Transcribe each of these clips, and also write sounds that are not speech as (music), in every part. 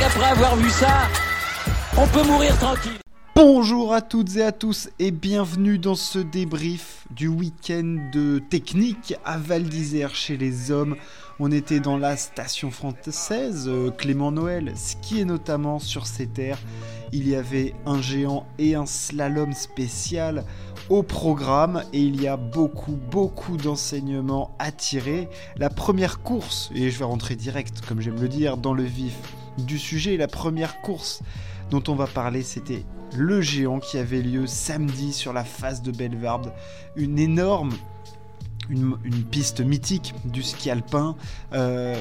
avoir vu ça, on peut mourir tranquille. Bonjour à toutes et à tous et bienvenue dans ce débrief du week-end de technique à Val d'Isère chez les hommes. On était dans la station française, euh, Clément Noël, skiait notamment sur ces terres. Il y avait un géant et un slalom spécial au programme et il y a beaucoup, beaucoup d'enseignements à tirer. La première course, et je vais rentrer direct, comme j'aime le dire, dans le vif du sujet, la première course dont on va parler, c'était le géant qui avait lieu samedi sur la face de Belvarde. Une énorme une, piste mythique du ski alpin. Euh,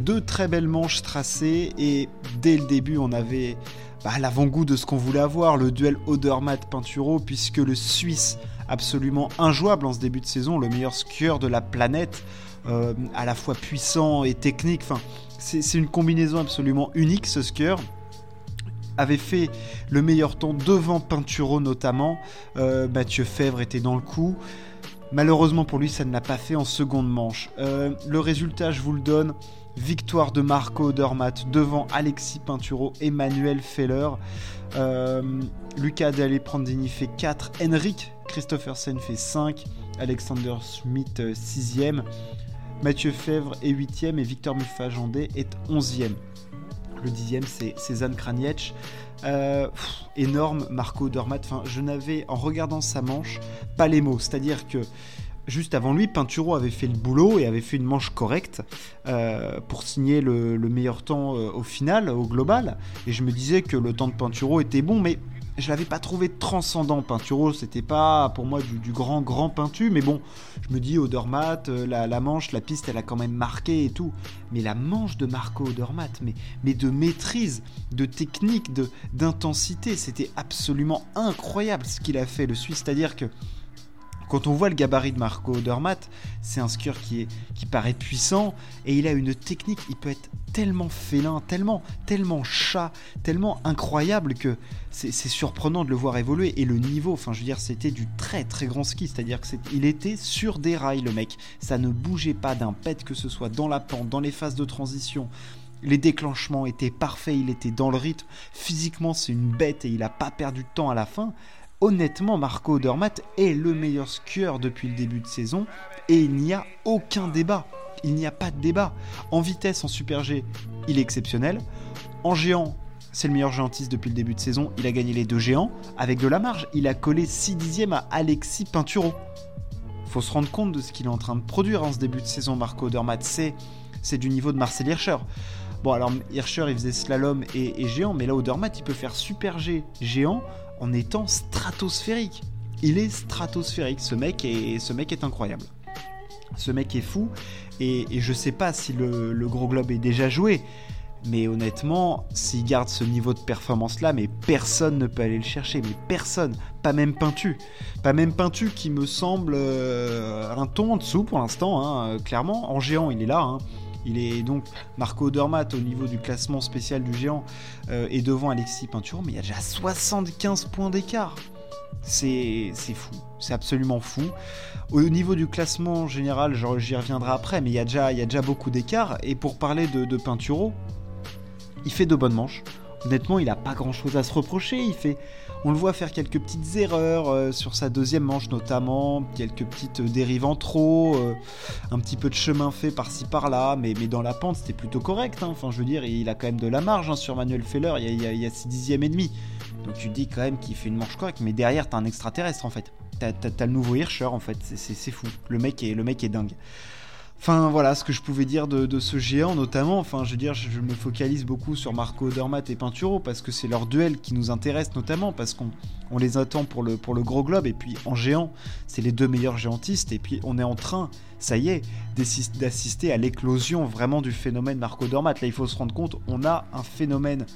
deux très belles manches tracées et dès le début on avait bah, l'avant-goût de ce qu'on voulait avoir, le duel Odermatt-Pinturo, puisque le Suisse absolument injouable en ce début de saison, le meilleur skieur de la planète, euh, à la fois puissant et technique, enfin, c'est une combinaison absolument unique ce skieur avait fait le meilleur temps devant Pinturo notamment. Euh, Mathieu Fèvre était dans le coup. Malheureusement pour lui, ça ne l'a pas fait en seconde manche. Euh, le résultat, je vous le donne. Victoire de Marco Odermatt devant Alexis Pinturo et Manuel Feller. Euh, Lucas Dalle-Prandini fait 4. Henrik Christophersen fait 5. Alexander Schmidt 6ème. Mathieu Fèvre est 8ème et Victor Mufajandé est 11ème. Le dixième, c'est Cézanne Kraniec. Euh, énorme, Marco Dormat. Enfin, je n'avais, en regardant sa manche, pas les mots. C'est-à-dire que juste avant lui, Pinturo avait fait le boulot et avait fait une manche correcte euh, pour signer le, meilleur temps euh, au final, au global. Et je me disais que le temps de Pinturo était bon, mais je l'avais pas trouvé transcendant Pinturo, c'était pas pour moi du, grand grand peintu, mais bon, je me dis Odermatt, euh, la, la, manche, la piste elle a quand même marqué et tout, mais la manche de Marco Odermatt, mais, mais de maîtrise, de technique, de d'intensité, c'était absolument incroyable ce qu'il a fait le Suisse, c'est-à-dire que quand on voit le gabarit de Marco Odermatt, c'est un skieur qui, est, qui paraît puissant et il a une technique, il peut être tellement félin, tellement, tellement chat, tellement incroyable que c'est surprenant de le voir évoluer. Et le niveau, enfin je veux dire, c'était du très très grand ski, c'est-à-dire qu'il était sur des rails le mec. Ça ne bougeait pas d'un pet que ce soit dans la pente, dans les phases de transition. Les déclenchements étaient parfaits, il était dans le rythme. Physiquement, c'est une bête et il n'a pas perdu de temps à la fin honnêtement, Marco Odermatt est le meilleur skieur depuis le début de saison et il n'y a aucun débat. Il n'y a pas de débat. En vitesse, en Super G, il est exceptionnel. En géant, c'est le meilleur géantiste depuis le début de saison. Il a gagné les deux géants avec de la marge. Il a collé 6 dixièmes à Alexis Pinturo. Faut se rendre compte de ce qu'il est en train de produire en ce début de saison, Marco Odermatt. C'est, c'est du niveau de Marcel Hirscher. Bon, alors Hirscher, il faisait slalom et, et géant, mais là, Odermatt, il peut faire super G géant en étant stratosphérique. Il est stratosphérique, ce mec est, ce mec est incroyable. Ce mec est fou, et, je sais pas si le, gros globe est déjà joué, mais honnêtement, s'il garde ce niveau de performance là, mais personne ne peut aller le chercher, mais personne, pas même Peintu, pas même Peintu qui me semble euh, un ton en dessous pour l'instant, hein, clairement. En géant, il est là, hein. Il est donc Marco Odermatt au niveau du classement spécial du géant euh, et devant Alexis Pinturo, mais il y a déjà 75 points d'écart. C'est fou, c'est absolument fou. Au niveau du classement général, j'y reviendrai après, mais il y a déjà, il y a déjà beaucoup d'écart. Et pour parler de, de Pinturo, il fait de bonnes manches. Honnêtement, il n'a pas grand chose à se reprocher. Il fait, on le voit faire quelques petites erreurs euh, sur sa deuxième manche notamment, quelques petites dérives en trop, euh, un petit peu de chemin fait par-ci par-là, mais, mais dans la pente c'était plutôt correct. Hein. Enfin, je veux dire, il a quand même de la marge hein, sur Manuel Feller. Il y a, il y a 6 dixièmes et demi. Donc tu dis quand même qu'il fait une manche correcte, mais derrière t'as un extraterrestre en fait. T'as, as, le nouveau Hirscher en fait. C'est, fou. Le mec le mec est dingue. Enfin voilà ce que je pouvais dire de, ce géant notamment. Enfin je veux dire, je, me focalise beaucoup sur Marco Odermatt et Pinturo parce que c'est leur duel qui nous intéresse notamment parce qu'on les attend pour le, gros globe et puis en géant, c'est les deux meilleurs géantistes et puis on est en train, ça y est, d'assister à l'éclosion vraiment du phénomène Marco Odermatt. Là il faut se rendre compte, on a un phénomène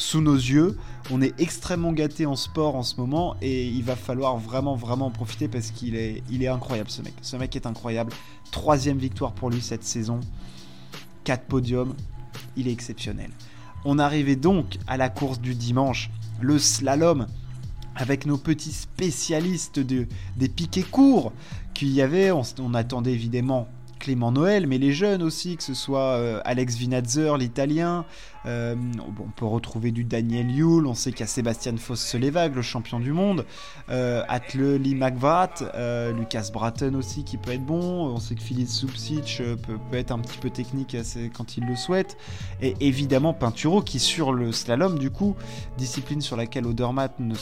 sous nos yeux. On est extrêmement gâté en sport en ce moment et il va falloir vraiment vraiment en profiter parce qu'il est, incroyable ce mec. Ce mec est incroyable. Troisième victoire pour lui cette saison. Quatre podiums. Il est exceptionnel. On arrivait donc à la course du dimanche, le slalom, avec nos petits spécialistes de, des piquets courts qu'il y avait. On, on attendait évidemment Clément Noël, mais les jeunes aussi, que ce soit euh, Alex Vinazzer, l'italien. Euh, on peut retrouver du Daniel Yule. On sait qu'il y a Sébastien Foss-Selevag, le champion du monde. Euh, Atle Lee euh, Lucas Bratton aussi qui peut être bon. On sait que Philippe Subsic peut, être un petit peu technique quand il le souhaite. Et évidemment Pinturo qui sur le slalom, du coup, discipline sur laquelle Odermatt ne,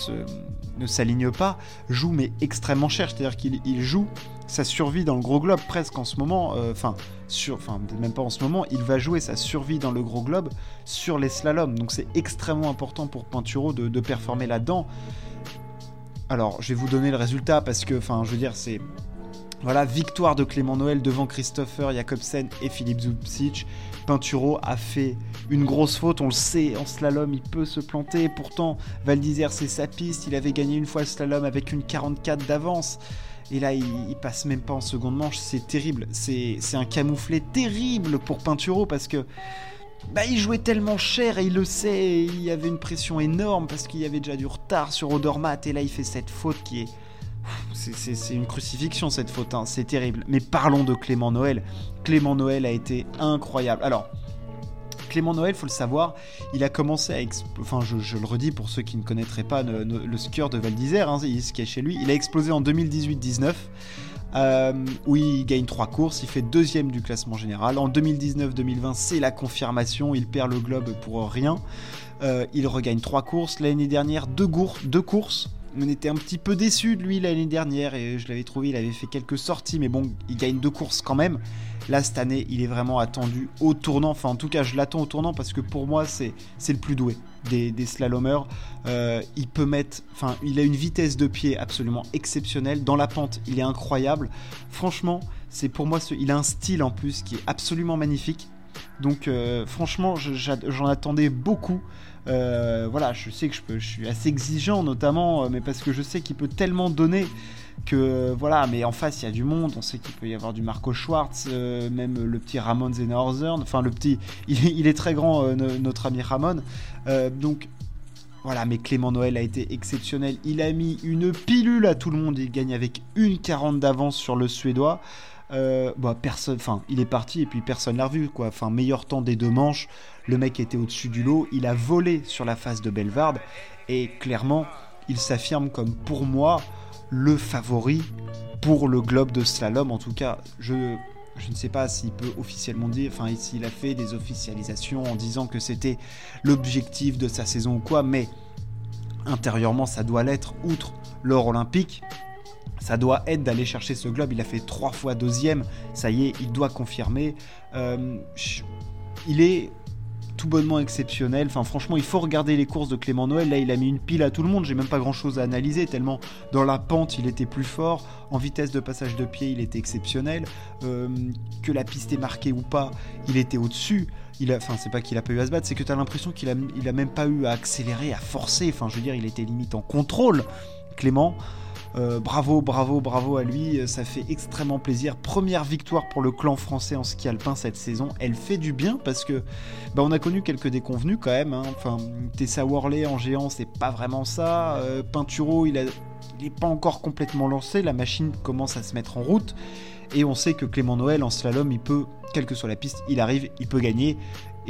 ne s'aligne pas, joue mais extrêmement cher. C'est-à-dire qu'il joue sa survie dans le gros globe presque en ce moment, euh, enfin, même pas en ce moment, il va jouer sa survie dans le gros globe sur les slaloms. Donc c'est extrêmement important pour Pinturo de, performer là-dedans. Alors, je vais vous donner le résultat parce que, enfin, je veux dire, c'est voilà, victoire de Clément Noël devant Christopher Jacobsen et Philippe Zubcic. Pinturo a fait une grosse faute, on le sait, en slalom il peut se planter. Pourtant, Val c'est sa piste, il avait gagné une fois le slalom avec une 44 d'avance. Et là, il, passe même pas en seconde manche. C'est terrible. C'est un camouflet terrible pour Pinturo parce que bah, il jouait tellement cher et il le sait. Il y avait une pression énorme parce qu'il y avait déjà du retard sur Odermatt. Et là, il fait cette faute qui est. C'est une crucifixion cette faute, hein. c'est terrible. Mais parlons de Clément Noël. Clément Noël a été incroyable. Alors, Clément Noël, faut le savoir, il a commencé à. Enfin, je, le redis pour ceux qui ne connaîtraient pas le, skieur de Val d'Isère, hein, ce qui chez lui. Il a explosé en 2018-19. Euh, où il gagne trois courses, il fait deuxième du classement général. En 2019-2020, c'est la confirmation, il perd le globe pour rien. Euh, il regagne trois courses. L'année dernière, deux, deux courses. On était un petit peu déçus de lui l'année dernière et je l'avais trouvé, il avait fait quelques sorties, mais bon, il gagne deux courses quand même. Là, cette année, il est vraiment attendu au tournant. Enfin, en tout cas, je l'attends au tournant parce que pour moi, c'est le plus doué des, slalomers. Euh, il peut mettre. Enfin, il a une vitesse de pied absolument exceptionnelle. Dans la pente, il est incroyable. Franchement, c'est pour moi. Il a un style en plus qui est absolument magnifique. Donc, euh, franchement, j'en attendais beaucoup. Euh, voilà, je sais que je, suis assez exigeant, notamment, mais parce que je sais qu'il peut tellement donner que voilà, mais en face il y a du monde, on sait qu'il peut y avoir du Marco Schwartz, euh, même le petit Ramon Zenorthern, enfin le petit, (laughs) il, est très grand euh, notre ami Ramon, euh, donc voilà, mais Clément Noël a été exceptionnel, il a mis une pilule à tout le monde, il gagne avec une 40 d'avance sur le Suédois. Bah, personne, enfin, il est parti et puis personne l'a revu. Enfin, meilleur temps des deux manches. Le mec était au-dessus du lot. Il a volé sur la face de Belvard et clairement, il s'affirme comme pour moi le favori pour le globe de slalom. En tout cas, je, je ne sais pas s'il peut officiellement dire, enfin s'il a fait des officialisations en disant que c'était l'objectif de sa saison ou quoi, mais intérieurement ça doit l'être, outre l'or olympique, ça doit être d'aller chercher ce globe. Il a fait trois fois deuxième, ça y est, il doit confirmer. Euh, il est tout bonnement exceptionnel. Enfin, franchement, il faut regarder les courses de Clément Noël. Là, il a mis une pile à tout le monde. J'ai même pas grand chose à analyser, tellement dans la pente, il était plus fort. En vitesse de passage de pied, il était exceptionnel. Euh, que la piste est marquée ou pas, il était au-dessus. Il a, enfin, c'est pas qu'il a pas eu à se battre, c'est que tu as l'impression qu'il a, il a même pas eu à accélérer, à forcer. Enfin, je veux dire, il était limite en contrôle, Clément. Euh, bravo, bravo, bravo à lui, ça fait extrêmement plaisir. Première victoire pour le clan français en ski alpin cette saison. Elle fait du bien parce que bah, on a connu quelques déconvenus quand même. Hein. Tessa Worley en géant, c'est pas vraiment ça. Euh, Pinturo, il, a, il est pas encore complètement lancé. La machine commence à se mettre en route. Et on sait que Clément Noël en slalom, il peut, quelle que soit la piste, il arrive, il peut gagner.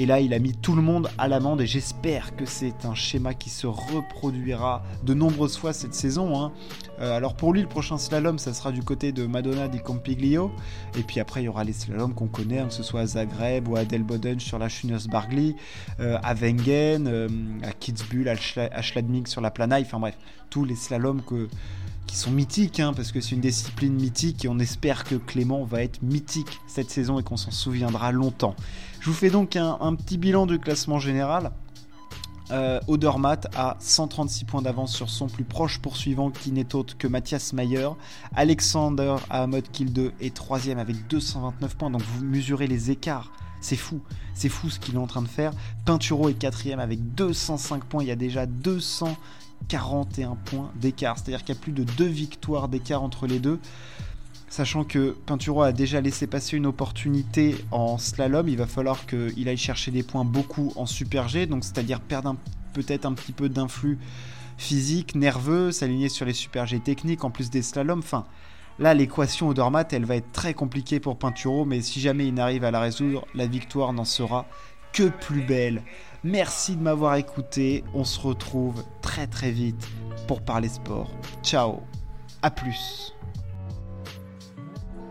Et là, il a mis tout le monde à l'amende et j'espère que c'est un schéma qui se reproduira de nombreuses fois cette saison. Hein. Euh, alors pour lui, le prochain slalom, ça sera du côté de Madonna di Campiglio. Et puis après, il y aura les slaloms qu'on connaît, hein, que ce soit à Zagreb ou à Delboden sur la Schunes Bargli, euh, à Wengen, euh, à Kitzbühel, à Schladming sur la Planaille. Enfin bref, tous les slaloms que qui sont mythiques, hein, parce que c'est une discipline mythique et on espère que Clément va être mythique cette saison et qu'on s'en souviendra longtemps. Je vous fais donc un, petit bilan du classement général. Euh, Odermatt a 136 points d'avance sur son plus proche poursuivant qui n'est autre que Mathias Mayer. Alexander Kill 2 est troisième avec 229 points, donc vous mesurez les écarts. C'est fou, c'est fou ce qu'il est en train de faire. Pinturo est quatrième avec 205 points, il y a déjà 241 points d'écart, c'est-à-dire qu'il y a plus de deux victoires d'écart entre les deux sachant que Pinturo a déjà laissé passer une opportunité en slalom, il va falloir qu'il aille chercher des points beaucoup en super G, donc c'est-à-dire perdre peut-être un petit peu d'influx physique, nerveux, s'aligner sur les super G techniques en plus des slaloms. Là, l'équation Odermatt, elle va être très compliquée pour Pinturo, mais si jamais il n'arrive à la résoudre, la victoire n'en sera que plus belle. Merci de m'avoir écouté. On se retrouve très très vite pour parler sport. Ciao. À plus.